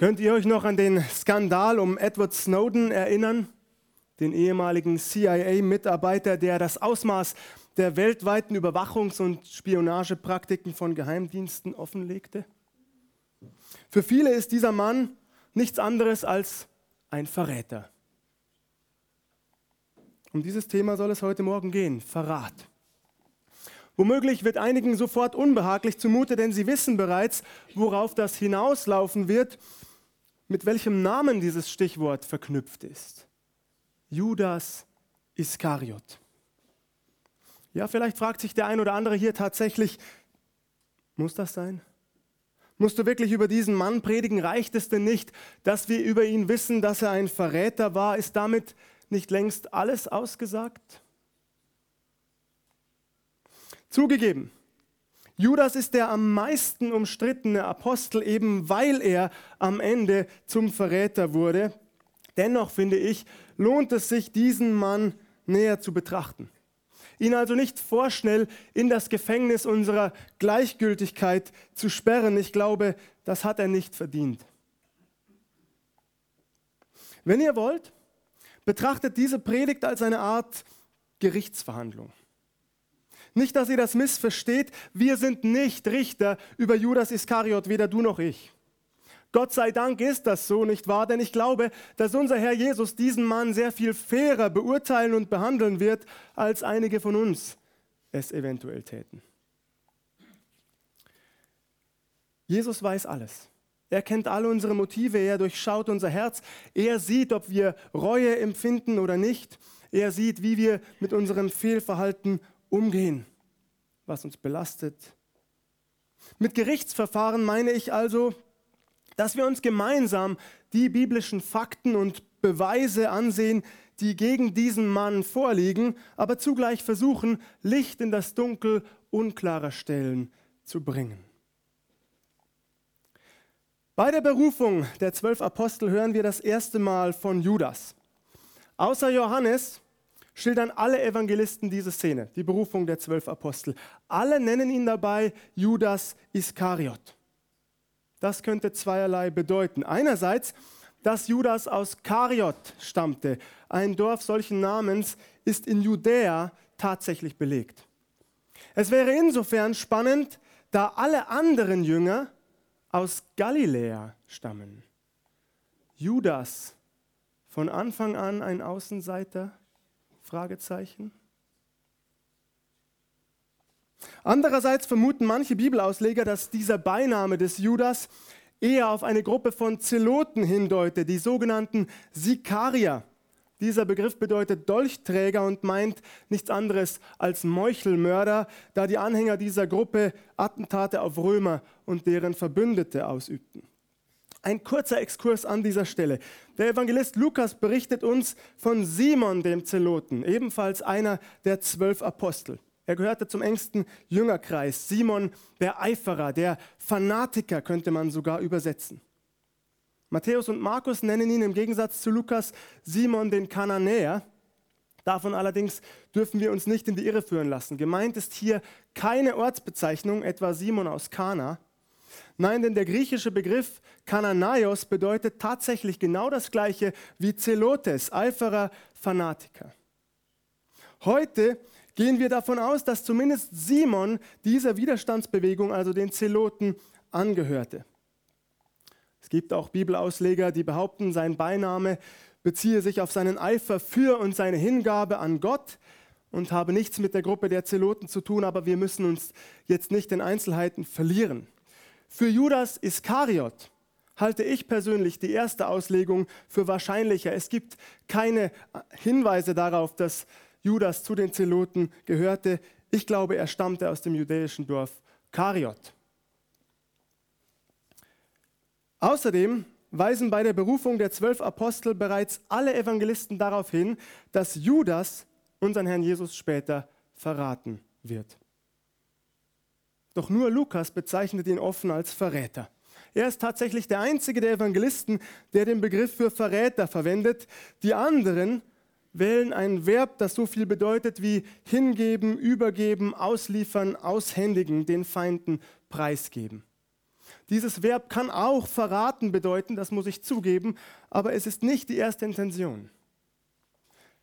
Könnt ihr euch noch an den Skandal um Edward Snowden erinnern? Den ehemaligen CIA-Mitarbeiter, der das Ausmaß der weltweiten Überwachungs- und Spionagepraktiken von Geheimdiensten offenlegte? Für viele ist dieser Mann nichts anderes als ein Verräter. Um dieses Thema soll es heute Morgen gehen, Verrat. Womöglich wird einigen sofort unbehaglich zumute, denn sie wissen bereits, worauf das hinauslaufen wird, mit welchem Namen dieses Stichwort verknüpft ist. Judas Iskariot. Ja, vielleicht fragt sich der ein oder andere hier tatsächlich, muss das sein? Musst du wirklich über diesen Mann predigen? Reicht es denn nicht, dass wir über ihn wissen, dass er ein Verräter war? Ist damit nicht längst alles ausgesagt? Zugegeben, Judas ist der am meisten umstrittene Apostel, eben weil er am Ende zum Verräter wurde. Dennoch finde ich, lohnt es sich, diesen Mann näher zu betrachten. Ihn also nicht vorschnell in das Gefängnis unserer Gleichgültigkeit zu sperren. Ich glaube, das hat er nicht verdient. Wenn ihr wollt, betrachtet diese Predigt als eine Art Gerichtsverhandlung. Nicht, dass ihr das missversteht. Wir sind nicht Richter über Judas Iskariot, weder du noch ich. Gott sei Dank ist das so, nicht wahr? Denn ich glaube, dass unser Herr Jesus diesen Mann sehr viel fairer beurteilen und behandeln wird, als einige von uns es eventuell täten. Jesus weiß alles. Er kennt alle unsere Motive, er durchschaut unser Herz, er sieht, ob wir Reue empfinden oder nicht. Er sieht, wie wir mit unserem Fehlverhalten umgehen, was uns belastet. Mit Gerichtsverfahren meine ich also, dass wir uns gemeinsam die biblischen Fakten und Beweise ansehen, die gegen diesen Mann vorliegen, aber zugleich versuchen, Licht in das Dunkel unklarer Stellen zu bringen. Bei der Berufung der zwölf Apostel hören wir das erste Mal von Judas. Außer Johannes schildern alle Evangelisten diese Szene, die Berufung der zwölf Apostel. Alle nennen ihn dabei Judas Iskariot. Das könnte zweierlei bedeuten. Einerseits, dass Judas aus Kariot stammte. Ein Dorf solchen Namens ist in Judäa tatsächlich belegt. Es wäre insofern spannend, da alle anderen Jünger aus Galiläa stammen. Judas, von Anfang an ein Außenseiter, Fragezeichen. Andererseits vermuten manche Bibelausleger, dass dieser Beiname des Judas eher auf eine Gruppe von Zeloten hindeutet, die sogenannten Sikarier. Dieser Begriff bedeutet Dolchträger und meint nichts anderes als Meuchelmörder, da die Anhänger dieser Gruppe Attentate auf Römer und deren Verbündete ausübten. Ein kurzer Exkurs an dieser Stelle. Der Evangelist Lukas berichtet uns von Simon dem Zeloten, ebenfalls einer der zwölf Apostel. Er gehörte zum engsten Jüngerkreis. Simon der Eiferer, der Fanatiker könnte man sogar übersetzen. Matthäus und Markus nennen ihn im Gegensatz zu Lukas Simon den Kananäer. Davon allerdings dürfen wir uns nicht in die Irre führen lassen. Gemeint ist hier keine Ortsbezeichnung, etwa Simon aus Kana, Nein, denn der griechische Begriff Kananaios bedeutet tatsächlich genau das gleiche wie Zelotes, Eiferer, Fanatiker. Heute gehen wir davon aus, dass zumindest Simon dieser Widerstandsbewegung, also den Zeloten, angehörte. Es gibt auch Bibelausleger, die behaupten, sein Beiname beziehe sich auf seinen Eifer für und seine Hingabe an Gott und habe nichts mit der Gruppe der Zeloten zu tun, aber wir müssen uns jetzt nicht in Einzelheiten verlieren. Für Judas Iskariot halte ich persönlich die erste Auslegung für wahrscheinlicher. Es gibt keine Hinweise darauf, dass Judas zu den Zeloten gehörte. Ich glaube, er stammte aus dem jüdischen Dorf Kariot. Außerdem weisen bei der Berufung der zwölf Apostel bereits alle Evangelisten darauf hin, dass Judas unseren Herrn Jesus später verraten wird. Doch nur Lukas bezeichnet ihn offen als Verräter. Er ist tatsächlich der einzige der Evangelisten, der den Begriff für Verräter verwendet. Die anderen wählen ein Verb, das so viel bedeutet wie hingeben, übergeben, ausliefern, aushändigen, den Feinden preisgeben. Dieses Verb kann auch verraten bedeuten, das muss ich zugeben, aber es ist nicht die erste Intention.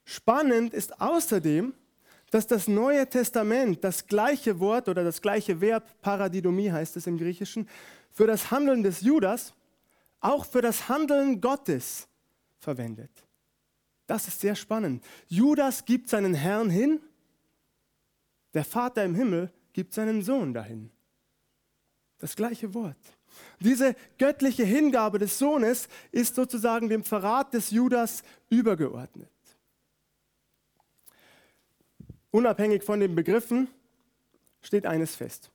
Spannend ist außerdem, dass das Neue Testament das gleiche Wort oder das gleiche Verb, Paradidomie heißt es im Griechischen, für das Handeln des Judas auch für das Handeln Gottes verwendet. Das ist sehr spannend. Judas gibt seinen Herrn hin, der Vater im Himmel gibt seinen Sohn dahin. Das gleiche Wort. Diese göttliche Hingabe des Sohnes ist sozusagen dem Verrat des Judas übergeordnet. Unabhängig von den Begriffen steht eines fest.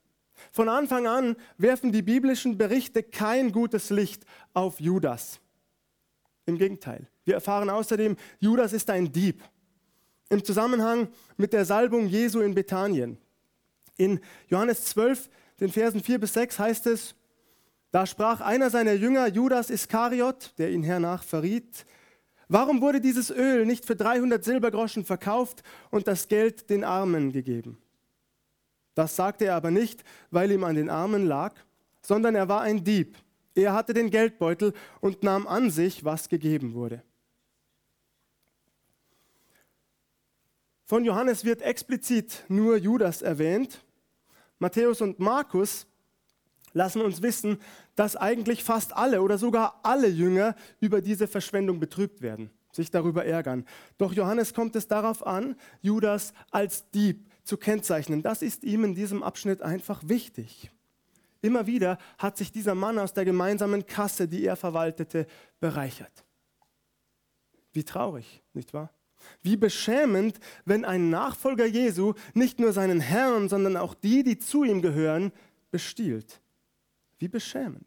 Von Anfang an werfen die biblischen Berichte kein gutes Licht auf Judas. Im Gegenteil. Wir erfahren außerdem, Judas ist ein Dieb. Im Zusammenhang mit der Salbung Jesu in Bethanien. In Johannes 12, den Versen 4 bis 6 heißt es, da sprach einer seiner Jünger, Judas Iskariot, der ihn hernach verriet, warum wurde dieses Öl nicht für 300 Silbergroschen verkauft und das Geld den Armen gegeben? Das sagte er aber nicht, weil ihm an den Armen lag, sondern er war ein Dieb. Er hatte den Geldbeutel und nahm an sich, was gegeben wurde. Von Johannes wird explizit nur Judas erwähnt. Matthäus und Markus lassen uns wissen, dass eigentlich fast alle oder sogar alle Jünger über diese Verschwendung betrübt werden, sich darüber ärgern. Doch Johannes kommt es darauf an, Judas als Dieb zu kennzeichnen. Das ist ihm in diesem Abschnitt einfach wichtig. Immer wieder hat sich dieser Mann aus der gemeinsamen Kasse, die er verwaltete, bereichert. Wie traurig, nicht wahr? Wie beschämend, wenn ein Nachfolger Jesu nicht nur seinen Herrn, sondern auch die, die zu ihm gehören, bestiehlt. Wie beschämend.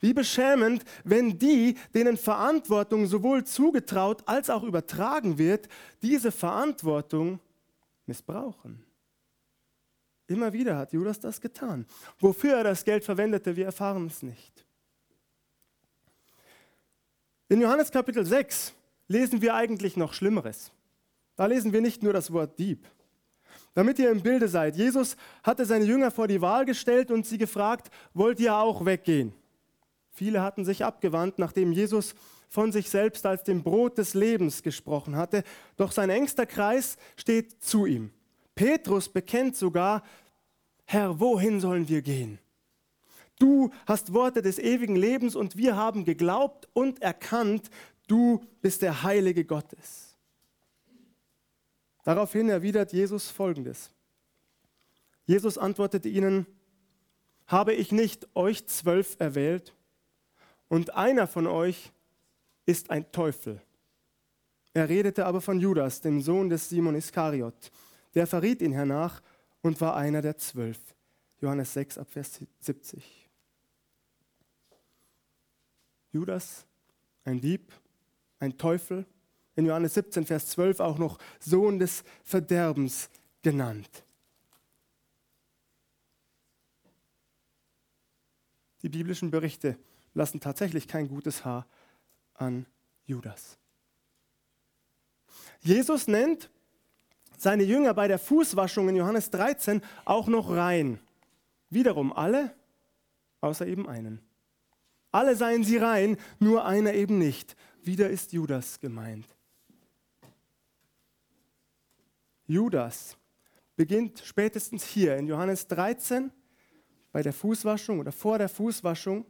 Wie beschämend, wenn die, denen Verantwortung sowohl zugetraut als auch übertragen wird, diese Verantwortung missbrauchen. Immer wieder hat Judas das getan. Wofür er das Geld verwendete, wir erfahren es nicht. In Johannes Kapitel 6 lesen wir eigentlich noch Schlimmeres. Da lesen wir nicht nur das Wort Dieb. Damit ihr im Bilde seid, Jesus hatte seine Jünger vor die Wahl gestellt und sie gefragt, wollt ihr auch weggehen? Viele hatten sich abgewandt, nachdem Jesus von sich selbst als dem Brot des Lebens gesprochen hatte, doch sein engster Kreis steht zu ihm. Petrus bekennt sogar, Herr, wohin sollen wir gehen? Du hast Worte des ewigen Lebens und wir haben geglaubt und erkannt, du bist der Heilige Gottes. Daraufhin erwidert Jesus Folgendes. Jesus antwortete ihnen, habe ich nicht euch zwölf erwählt und einer von euch ist ein Teufel. Er redete aber von Judas, dem Sohn des Simon Iskariot der verriet ihn hernach und war einer der zwölf. Johannes 6 ab Vers 70. Judas, ein Dieb, ein Teufel, in Johannes 17, Vers 12 auch noch Sohn des Verderbens genannt. Die biblischen Berichte lassen tatsächlich kein gutes Haar an Judas. Jesus nennt seine Jünger bei der Fußwaschung in Johannes 13 auch noch rein. Wiederum alle, außer eben einen. Alle seien sie rein, nur einer eben nicht. Wieder ist Judas gemeint. Judas beginnt spätestens hier in Johannes 13 bei der Fußwaschung oder vor der Fußwaschung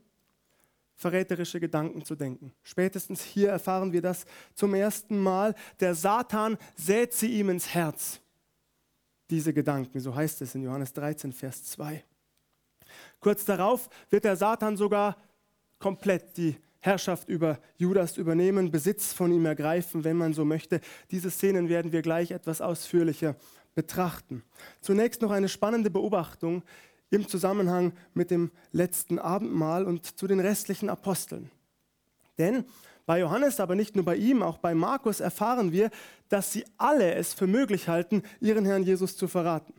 verräterische Gedanken zu denken. Spätestens hier erfahren wir das zum ersten Mal. Der Satan sät sie ihm ins Herz. Diese Gedanken, so heißt es in Johannes 13, Vers 2. Kurz darauf wird der Satan sogar komplett die Herrschaft über Judas übernehmen, Besitz von ihm ergreifen, wenn man so möchte. Diese Szenen werden wir gleich etwas ausführlicher betrachten. Zunächst noch eine spannende Beobachtung im Zusammenhang mit dem letzten Abendmahl und zu den restlichen Aposteln. Denn bei Johannes, aber nicht nur bei ihm, auch bei Markus erfahren wir, dass sie alle es für möglich halten, ihren Herrn Jesus zu verraten.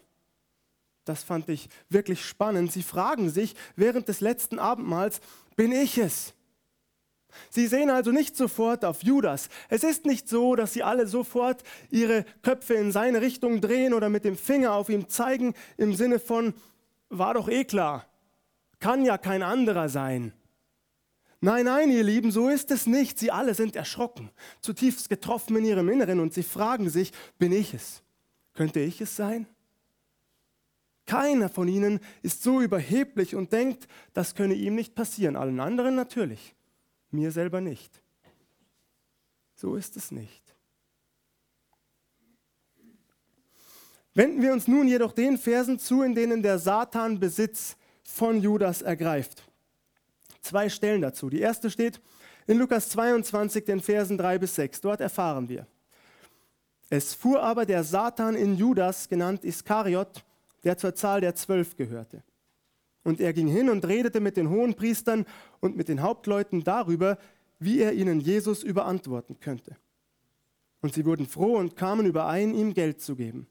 Das fand ich wirklich spannend. Sie fragen sich während des letzten Abendmahls, bin ich es? Sie sehen also nicht sofort auf Judas. Es ist nicht so, dass sie alle sofort ihre Köpfe in seine Richtung drehen oder mit dem Finger auf ihn zeigen im Sinne von, war doch eh klar. Kann ja kein anderer sein. Nein, nein, ihr Lieben, so ist es nicht. Sie alle sind erschrocken, zutiefst getroffen in ihrem Inneren und sie fragen sich, bin ich es? Könnte ich es sein? Keiner von ihnen ist so überheblich und denkt, das könne ihm nicht passieren. Allen anderen natürlich, mir selber nicht. So ist es nicht. Wenden wir uns nun jedoch den Versen zu, in denen der Satan Besitz von Judas ergreift. Zwei Stellen dazu. Die erste steht in Lukas 22, den Versen 3 bis 6. Dort erfahren wir. Es fuhr aber der Satan in Judas, genannt Iskariot, der zur Zahl der Zwölf gehörte. Und er ging hin und redete mit den Hohenpriestern und mit den Hauptleuten darüber, wie er ihnen Jesus überantworten könnte. Und sie wurden froh und kamen überein, ihm Geld zu geben.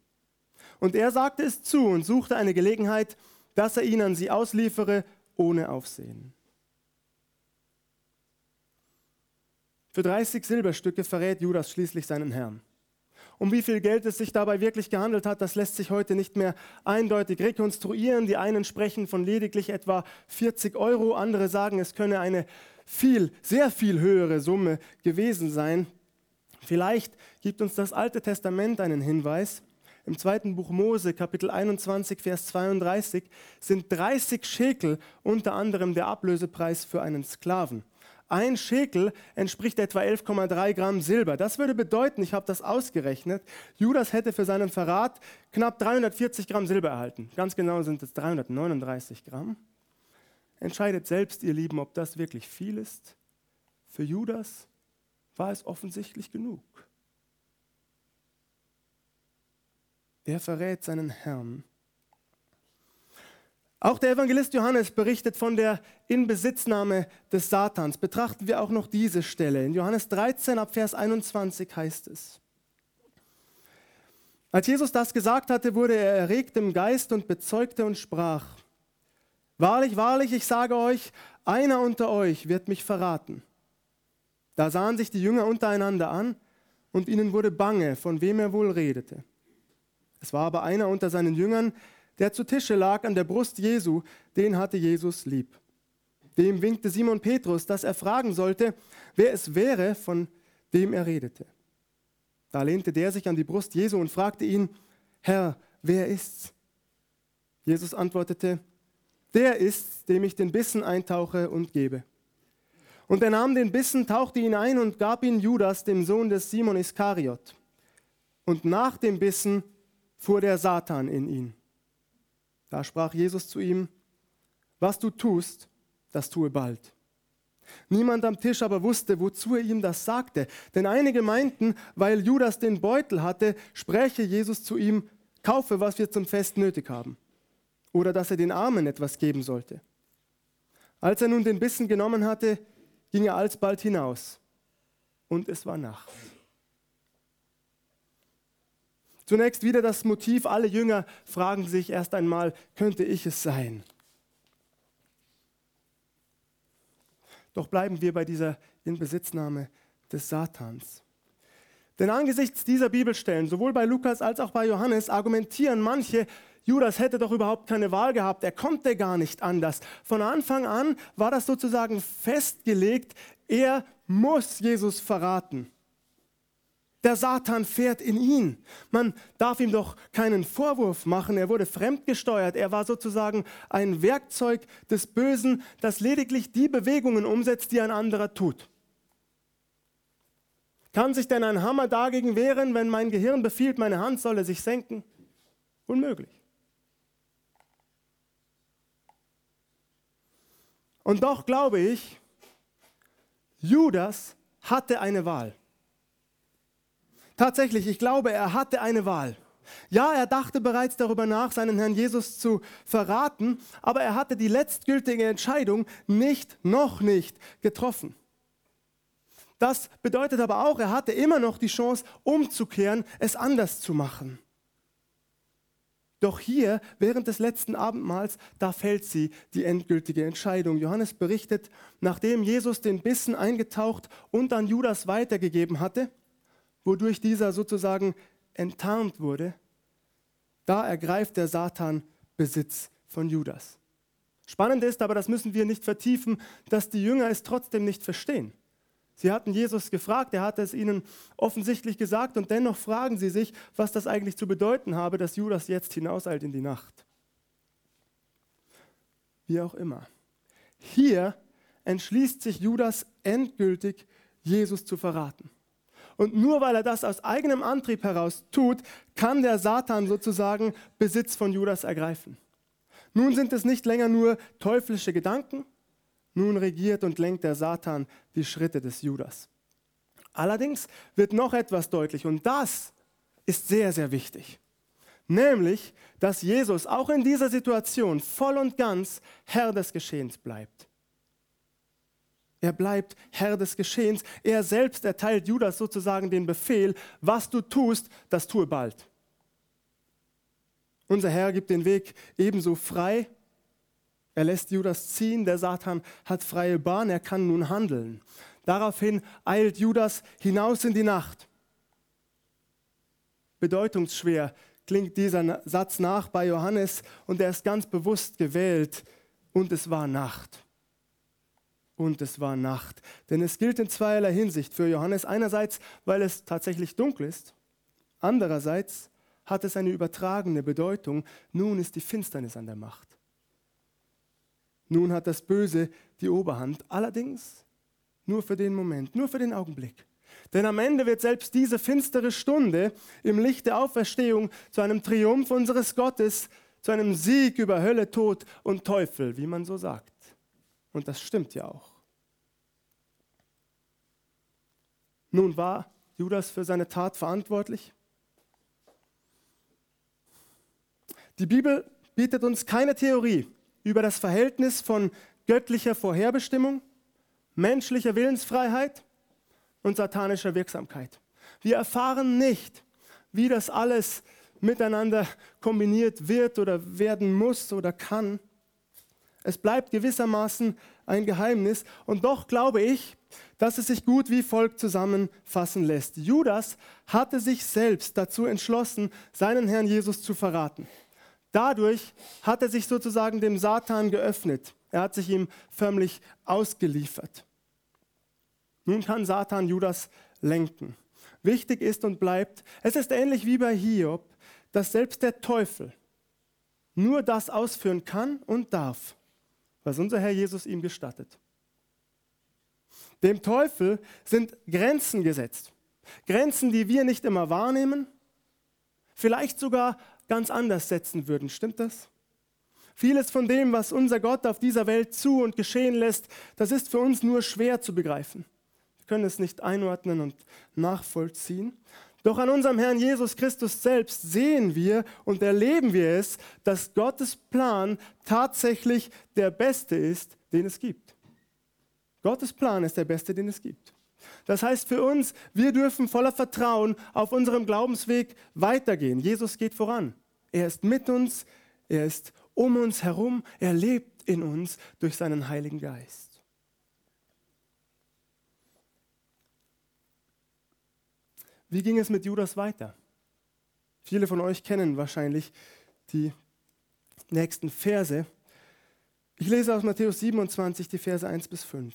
Und er sagte es zu und suchte eine Gelegenheit, dass er ihn an sie ausliefere, ohne Aufsehen. Für 30 Silberstücke verrät Judas schließlich seinen Herrn. Um wie viel Geld es sich dabei wirklich gehandelt hat, das lässt sich heute nicht mehr eindeutig rekonstruieren. Die einen sprechen von lediglich etwa 40 Euro, andere sagen, es könne eine viel, sehr viel höhere Summe gewesen sein. Vielleicht gibt uns das Alte Testament einen Hinweis. Im zweiten Buch Mose, Kapitel 21, Vers 32, sind 30 Schekel unter anderem der Ablösepreis für einen Sklaven. Ein Schekel entspricht etwa 11,3 Gramm Silber. Das würde bedeuten, ich habe das ausgerechnet, Judas hätte für seinen Verrat knapp 340 Gramm Silber erhalten. Ganz genau sind es 339 Gramm. Entscheidet selbst, ihr Lieben, ob das wirklich viel ist. Für Judas war es offensichtlich genug. Er verrät seinen Herrn auch der Evangelist Johannes berichtet von der Inbesitznahme des Satans. Betrachten wir auch noch diese Stelle. In Johannes 13 ab Vers 21 heißt es. Als Jesus das gesagt hatte, wurde er erregt im Geist und bezeugte und sprach, Wahrlich, wahrlich, ich sage euch, einer unter euch wird mich verraten. Da sahen sich die Jünger untereinander an und ihnen wurde bange, von wem er wohl redete. Es war aber einer unter seinen Jüngern, der zu Tische lag an der Brust Jesu, den hatte Jesus lieb. Dem winkte Simon Petrus, dass er fragen sollte, wer es wäre, von dem er redete. Da lehnte der sich an die Brust Jesu und fragte ihn, Herr, wer ist's? Jesus antwortete, der ist's, dem ich den Bissen eintauche und gebe. Und er nahm den Bissen, tauchte ihn ein und gab ihn Judas, dem Sohn des Simon Iskariot. Und nach dem Bissen fuhr der Satan in ihn. Da sprach Jesus zu ihm, was du tust, das tue bald. Niemand am Tisch aber wusste, wozu er ihm das sagte. Denn einige meinten, weil Judas den Beutel hatte, spräche Jesus zu ihm, kaufe, was wir zum Fest nötig haben. Oder dass er den Armen etwas geben sollte. Als er nun den Bissen genommen hatte, ging er alsbald hinaus. Und es war Nacht. Zunächst wieder das Motiv, alle Jünger fragen sich erst einmal, könnte ich es sein? Doch bleiben wir bei dieser Inbesitznahme des Satans. Denn angesichts dieser Bibelstellen, sowohl bei Lukas als auch bei Johannes, argumentieren manche, Judas hätte doch überhaupt keine Wahl gehabt, er konnte gar nicht anders. Von Anfang an war das sozusagen festgelegt, er muss Jesus verraten. Der Satan fährt in ihn. Man darf ihm doch keinen Vorwurf machen. Er wurde fremdgesteuert. Er war sozusagen ein Werkzeug des Bösen, das lediglich die Bewegungen umsetzt, die ein anderer tut. Kann sich denn ein Hammer dagegen wehren, wenn mein Gehirn befiehlt, meine Hand solle sich senken? Unmöglich. Und doch glaube ich, Judas hatte eine Wahl. Tatsächlich, ich glaube, er hatte eine Wahl. Ja, er dachte bereits darüber nach, seinen Herrn Jesus zu verraten, aber er hatte die letztgültige Entscheidung nicht, noch nicht getroffen. Das bedeutet aber auch, er hatte immer noch die Chance, umzukehren, es anders zu machen. Doch hier, während des letzten Abendmahls, da fällt sie, die endgültige Entscheidung. Johannes berichtet, nachdem Jesus den Bissen eingetaucht und an Judas weitergegeben hatte, wodurch dieser sozusagen enttarnt wurde, da ergreift der Satan Besitz von Judas. Spannend ist aber, das müssen wir nicht vertiefen, dass die Jünger es trotzdem nicht verstehen. Sie hatten Jesus gefragt, er hatte es ihnen offensichtlich gesagt und dennoch fragen sie sich, was das eigentlich zu bedeuten habe, dass Judas jetzt hinauseilt in die Nacht. Wie auch immer. Hier entschließt sich Judas endgültig, Jesus zu verraten. Und nur weil er das aus eigenem Antrieb heraus tut, kann der Satan sozusagen Besitz von Judas ergreifen. Nun sind es nicht länger nur teuflische Gedanken, nun regiert und lenkt der Satan die Schritte des Judas. Allerdings wird noch etwas deutlich und das ist sehr, sehr wichtig. Nämlich, dass Jesus auch in dieser Situation voll und ganz Herr des Geschehens bleibt. Er bleibt Herr des Geschehens. Er selbst erteilt Judas sozusagen den Befehl, was du tust, das tue bald. Unser Herr gibt den Weg ebenso frei. Er lässt Judas ziehen, der Satan hat freie Bahn, er kann nun handeln. Daraufhin eilt Judas hinaus in die Nacht. Bedeutungsschwer klingt dieser Satz nach bei Johannes und er ist ganz bewusst gewählt. Und es war Nacht und es war Nacht. Denn es gilt in zweierlei Hinsicht für Johannes. Einerseits, weil es tatsächlich dunkel ist. Andererseits hat es eine übertragene Bedeutung. Nun ist die Finsternis an der Macht. Nun hat das Böse die Oberhand. Allerdings nur für den Moment, nur für den Augenblick. Denn am Ende wird selbst diese finstere Stunde im Licht der Auferstehung zu einem Triumph unseres Gottes, zu einem Sieg über Hölle, Tod und Teufel, wie man so sagt. Und das stimmt ja auch. Nun war Judas für seine Tat verantwortlich. Die Bibel bietet uns keine Theorie über das Verhältnis von göttlicher Vorherbestimmung, menschlicher Willensfreiheit und satanischer Wirksamkeit. Wir erfahren nicht, wie das alles miteinander kombiniert wird oder werden muss oder kann. Es bleibt gewissermaßen ein Geheimnis. Und doch glaube ich, dass es sich gut wie folgt zusammenfassen lässt. Judas hatte sich selbst dazu entschlossen, seinen Herrn Jesus zu verraten. Dadurch hat er sich sozusagen dem Satan geöffnet. Er hat sich ihm förmlich ausgeliefert. Nun kann Satan Judas lenken. Wichtig ist und bleibt, es ist ähnlich wie bei Hiob, dass selbst der Teufel nur das ausführen kann und darf, was unser Herr Jesus ihm gestattet. Dem Teufel sind Grenzen gesetzt. Grenzen, die wir nicht immer wahrnehmen, vielleicht sogar ganz anders setzen würden. Stimmt das? Vieles von dem, was unser Gott auf dieser Welt zu und geschehen lässt, das ist für uns nur schwer zu begreifen. Wir können es nicht einordnen und nachvollziehen. Doch an unserem Herrn Jesus Christus selbst sehen wir und erleben wir es, dass Gottes Plan tatsächlich der beste ist, den es gibt. Gottes Plan ist der beste, den es gibt. Das heißt für uns, wir dürfen voller Vertrauen auf unserem Glaubensweg weitergehen. Jesus geht voran. Er ist mit uns, er ist um uns herum, er lebt in uns durch seinen Heiligen Geist. Wie ging es mit Judas weiter? Viele von euch kennen wahrscheinlich die nächsten Verse. Ich lese aus Matthäus 27 die Verse 1 bis 5.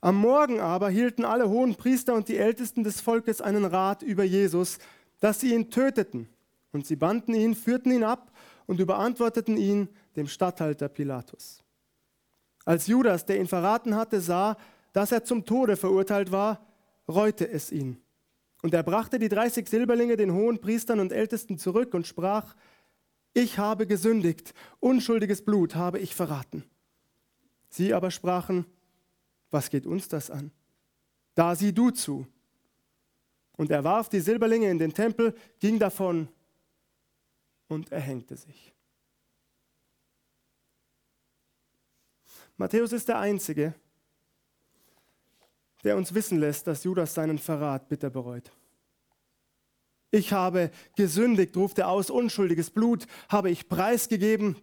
Am Morgen aber hielten alle hohen Priester und die Ältesten des Volkes einen Rat über Jesus, dass sie ihn töteten. Und sie banden ihn, führten ihn ab und überantworteten ihn dem Statthalter Pilatus. Als Judas, der ihn verraten hatte, sah, dass er zum Tode verurteilt war, reute es ihn. Und er brachte die 30 Silberlinge den hohen Priestern und Ältesten zurück und sprach, ich habe gesündigt, unschuldiges Blut habe ich verraten. Sie aber sprachen, was geht uns das an? Da sieh du zu. Und er warf die Silberlinge in den Tempel, ging davon und erhängte sich. Matthäus ist der Einzige, der uns wissen lässt, dass Judas seinen Verrat bitter bereut. Ich habe gesündigt, ruft er aus, unschuldiges Blut habe ich preisgegeben.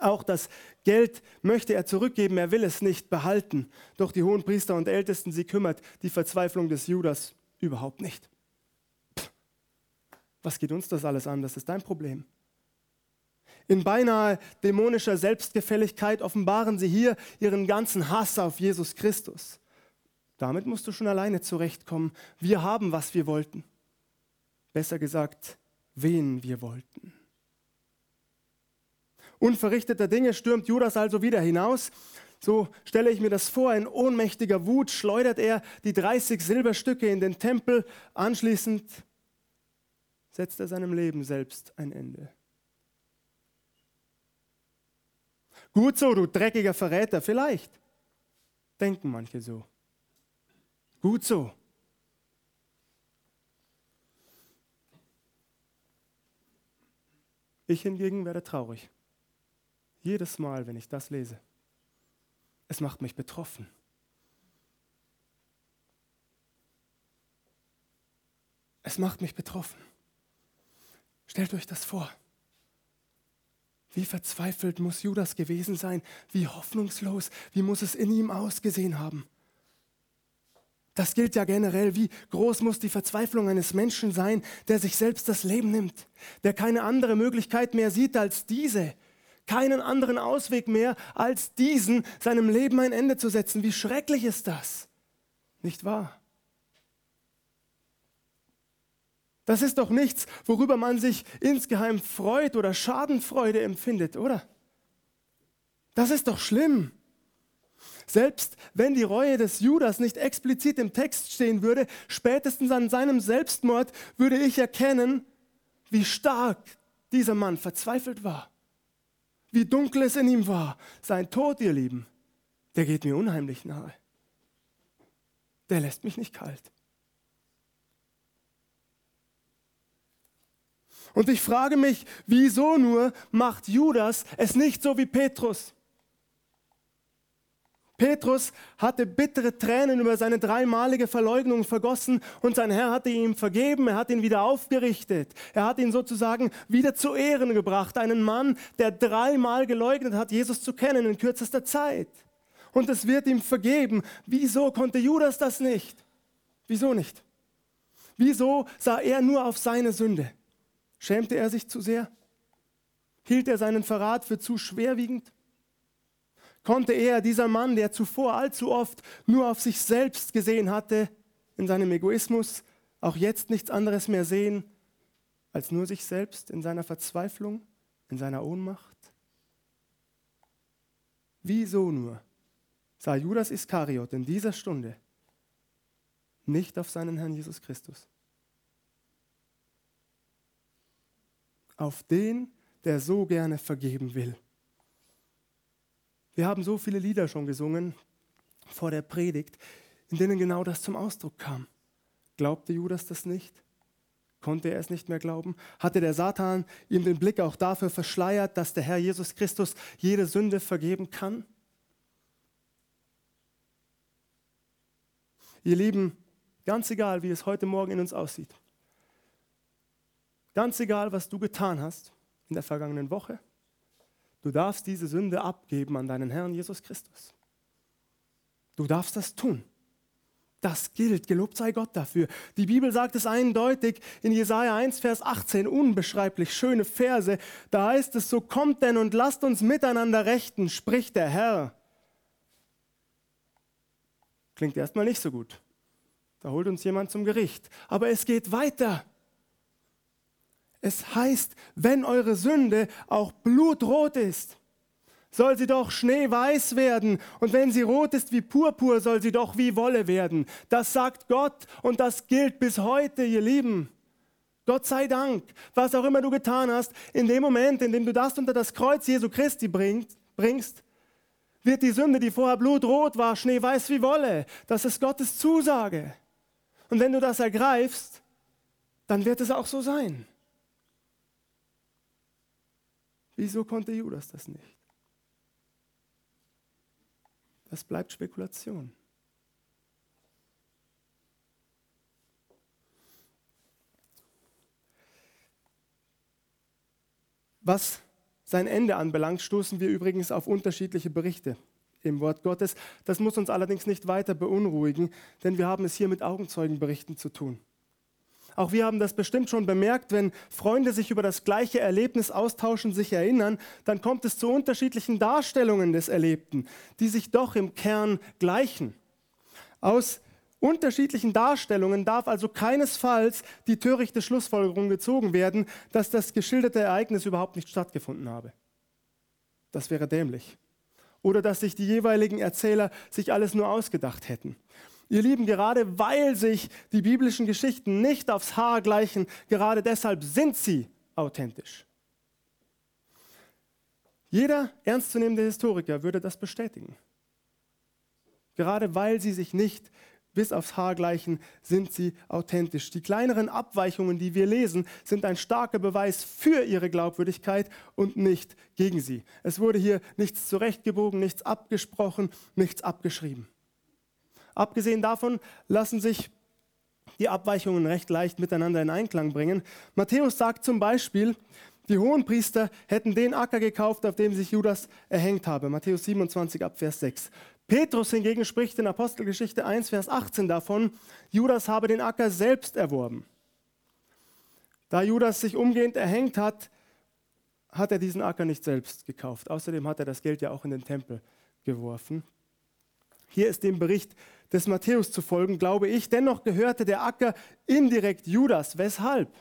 Auch das Geld möchte er zurückgeben, er will es nicht behalten. Doch die hohen Priester und Ältesten, sie kümmert die Verzweiflung des Judas überhaupt nicht. Pff, was geht uns das alles an? Das ist dein Problem. In beinahe dämonischer Selbstgefälligkeit offenbaren sie hier ihren ganzen Hass auf Jesus Christus. Damit musst du schon alleine zurechtkommen. Wir haben, was wir wollten. Besser gesagt, wen wir wollten. Unverrichteter Dinge stürmt Judas also wieder hinaus. So stelle ich mir das vor, in ohnmächtiger Wut schleudert er die 30 Silberstücke in den Tempel. Anschließend setzt er seinem Leben selbst ein Ende. Gut so, du dreckiger Verräter, vielleicht. Denken manche so. Gut so. Ich hingegen werde traurig. Jedes Mal, wenn ich das lese. Es macht mich betroffen. Es macht mich betroffen. Stellt euch das vor. Wie verzweifelt muss Judas gewesen sein, wie hoffnungslos, wie muss es in ihm ausgesehen haben. Das gilt ja generell, wie groß muss die Verzweiflung eines Menschen sein, der sich selbst das Leben nimmt, der keine andere Möglichkeit mehr sieht als diese, keinen anderen Ausweg mehr als diesen, seinem Leben ein Ende zu setzen. Wie schrecklich ist das, nicht wahr? Das ist doch nichts, worüber man sich insgeheim freut oder Schadenfreude empfindet, oder? Das ist doch schlimm. Selbst wenn die Reue des Judas nicht explizit im Text stehen würde, spätestens an seinem Selbstmord würde ich erkennen, wie stark dieser Mann verzweifelt war. Wie dunkel es in ihm war. Sein Tod, ihr Lieben, der geht mir unheimlich nahe. Der lässt mich nicht kalt. Und ich frage mich, wieso nur macht Judas es nicht so wie Petrus? Petrus hatte bittere Tränen über seine dreimalige Verleugnung vergossen und sein Herr hatte ihm vergeben, er hat ihn wieder aufgerichtet, er hat ihn sozusagen wieder zu Ehren gebracht, einen Mann, der dreimal geleugnet hat, Jesus zu kennen in kürzester Zeit. Und es wird ihm vergeben. Wieso konnte Judas das nicht? Wieso nicht? Wieso sah er nur auf seine Sünde? Schämte er sich zu sehr? Hielt er seinen Verrat für zu schwerwiegend? Konnte er, dieser Mann, der zuvor allzu oft nur auf sich selbst gesehen hatte, in seinem Egoismus, auch jetzt nichts anderes mehr sehen als nur sich selbst in seiner Verzweiflung, in seiner Ohnmacht? Wieso nur sah Judas Iskariot in dieser Stunde nicht auf seinen Herrn Jesus Christus? auf den, der so gerne vergeben will. Wir haben so viele Lieder schon gesungen vor der Predigt, in denen genau das zum Ausdruck kam. Glaubte Judas das nicht? Konnte er es nicht mehr glauben? Hatte der Satan ihm den Blick auch dafür verschleiert, dass der Herr Jesus Christus jede Sünde vergeben kann? Ihr Lieben, ganz egal, wie es heute Morgen in uns aussieht, Ganz egal, was du getan hast in der vergangenen Woche, du darfst diese Sünde abgeben an deinen Herrn Jesus Christus. Du darfst das tun. Das gilt, gelobt sei Gott dafür. Die Bibel sagt es eindeutig in Jesaja 1, Vers 18, unbeschreiblich schöne Verse. Da heißt es: So kommt denn und lasst uns miteinander rechten, spricht der Herr. Klingt erstmal nicht so gut. Da holt uns jemand zum Gericht. Aber es geht weiter. Es heißt, wenn eure Sünde auch blutrot ist, soll sie doch schneeweiß werden. Und wenn sie rot ist wie Purpur, soll sie doch wie Wolle werden. Das sagt Gott und das gilt bis heute, ihr Lieben. Gott sei Dank, was auch immer du getan hast, in dem Moment, in dem du das unter das Kreuz Jesu Christi bringst, wird die Sünde, die vorher blutrot war, schneeweiß wie Wolle. Das ist Gottes Zusage. Und wenn du das ergreifst, dann wird es auch so sein. Wieso konnte Judas das nicht? Das bleibt Spekulation. Was sein Ende anbelangt, stoßen wir übrigens auf unterschiedliche Berichte im Wort Gottes. Das muss uns allerdings nicht weiter beunruhigen, denn wir haben es hier mit Augenzeugenberichten zu tun. Auch wir haben das bestimmt schon bemerkt, wenn Freunde sich über das gleiche Erlebnis austauschen, sich erinnern, dann kommt es zu unterschiedlichen Darstellungen des Erlebten, die sich doch im Kern gleichen. Aus unterschiedlichen Darstellungen darf also keinesfalls die törichte Schlussfolgerung gezogen werden, dass das geschilderte Ereignis überhaupt nicht stattgefunden habe. Das wäre dämlich. Oder dass sich die jeweiligen Erzähler sich alles nur ausgedacht hätten. Ihr Lieben, gerade weil sich die biblischen Geschichten nicht aufs Haar gleichen, gerade deshalb sind sie authentisch. Jeder ernstzunehmende Historiker würde das bestätigen. Gerade weil sie sich nicht bis aufs Haar gleichen, sind sie authentisch. Die kleineren Abweichungen, die wir lesen, sind ein starker Beweis für ihre Glaubwürdigkeit und nicht gegen sie. Es wurde hier nichts zurechtgebogen, nichts abgesprochen, nichts abgeschrieben. Abgesehen davon lassen sich die Abweichungen recht leicht miteinander in Einklang bringen. Matthäus sagt zum Beispiel, die Hohenpriester hätten den Acker gekauft, auf dem sich Judas erhängt habe. Matthäus 27 ab Vers 6. Petrus hingegen spricht in Apostelgeschichte 1, Vers 18 davon, Judas habe den Acker selbst erworben. Da Judas sich umgehend erhängt hat, hat er diesen Acker nicht selbst gekauft. Außerdem hat er das Geld ja auch in den Tempel geworfen. Hier ist dem Bericht des Matthäus zu folgen, glaube ich. Dennoch gehörte der Acker indirekt Judas. Weshalb?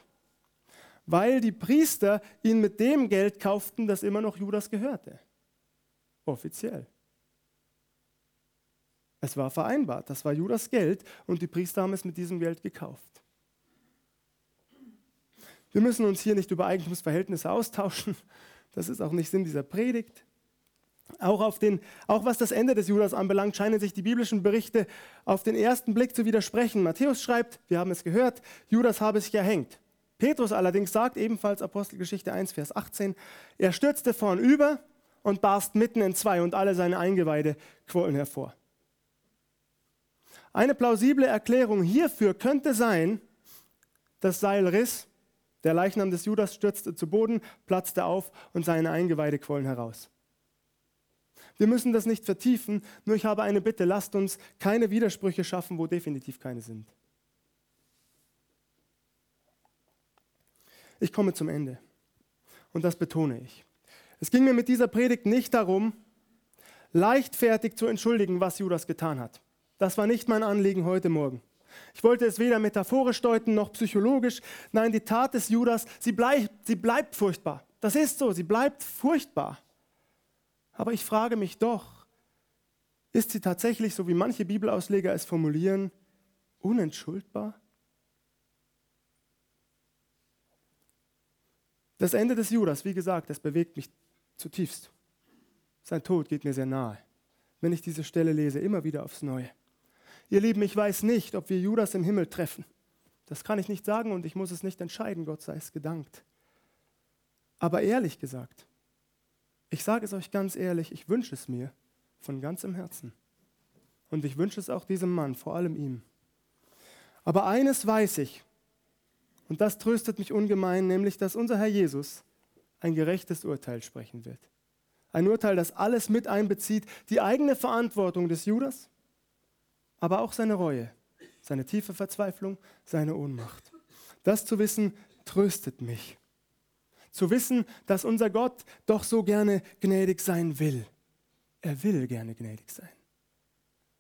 Weil die Priester ihn mit dem Geld kauften, das immer noch Judas gehörte. Offiziell. Es war vereinbart, das war Judas Geld und die Priester haben es mit diesem Geld gekauft. Wir müssen uns hier nicht über Eigentumsverhältnisse austauschen, das ist auch nicht Sinn dieser Predigt. Auch, auf den, auch was das Ende des Judas anbelangt, scheinen sich die biblischen Berichte auf den ersten Blick zu widersprechen. Matthäus schreibt, wir haben es gehört, Judas habe sich erhängt. Petrus allerdings sagt, ebenfalls Apostelgeschichte 1, Vers 18, er stürzte vornüber und barst mitten in zwei und alle seine Eingeweide quollen hervor. Eine plausible Erklärung hierfür könnte sein, das Seil riss, der Leichnam des Judas stürzte zu Boden, platzte auf und seine Eingeweide quollen heraus. Wir müssen das nicht vertiefen, nur ich habe eine Bitte, lasst uns keine Widersprüche schaffen, wo definitiv keine sind. Ich komme zum Ende und das betone ich. Es ging mir mit dieser Predigt nicht darum, leichtfertig zu entschuldigen, was Judas getan hat. Das war nicht mein Anliegen heute Morgen. Ich wollte es weder metaphorisch deuten noch psychologisch. Nein, die Tat des Judas, sie bleibt, sie bleibt furchtbar. Das ist so, sie bleibt furchtbar. Aber ich frage mich doch, ist sie tatsächlich, so wie manche Bibelausleger es formulieren, unentschuldbar? Das Ende des Judas, wie gesagt, das bewegt mich zutiefst. Sein Tod geht mir sehr nahe, wenn ich diese Stelle lese, immer wieder aufs Neue. Ihr Lieben, ich weiß nicht, ob wir Judas im Himmel treffen. Das kann ich nicht sagen und ich muss es nicht entscheiden, Gott sei es gedankt. Aber ehrlich gesagt, ich sage es euch ganz ehrlich, ich wünsche es mir von ganzem Herzen. Und ich wünsche es auch diesem Mann, vor allem ihm. Aber eines weiß ich, und das tröstet mich ungemein, nämlich dass unser Herr Jesus ein gerechtes Urteil sprechen wird. Ein Urteil, das alles mit einbezieht, die eigene Verantwortung des Judas, aber auch seine Reue, seine tiefe Verzweiflung, seine Ohnmacht. Das zu wissen, tröstet mich. Zu wissen, dass unser Gott doch so gerne gnädig sein will. Er will gerne gnädig sein.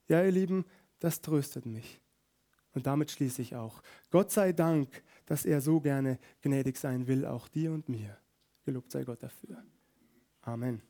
Ja, ihr Lieben, das tröstet mich. Und damit schließe ich auch. Gott sei Dank, dass er so gerne gnädig sein will, auch dir und mir. Gelobt sei Gott dafür. Amen.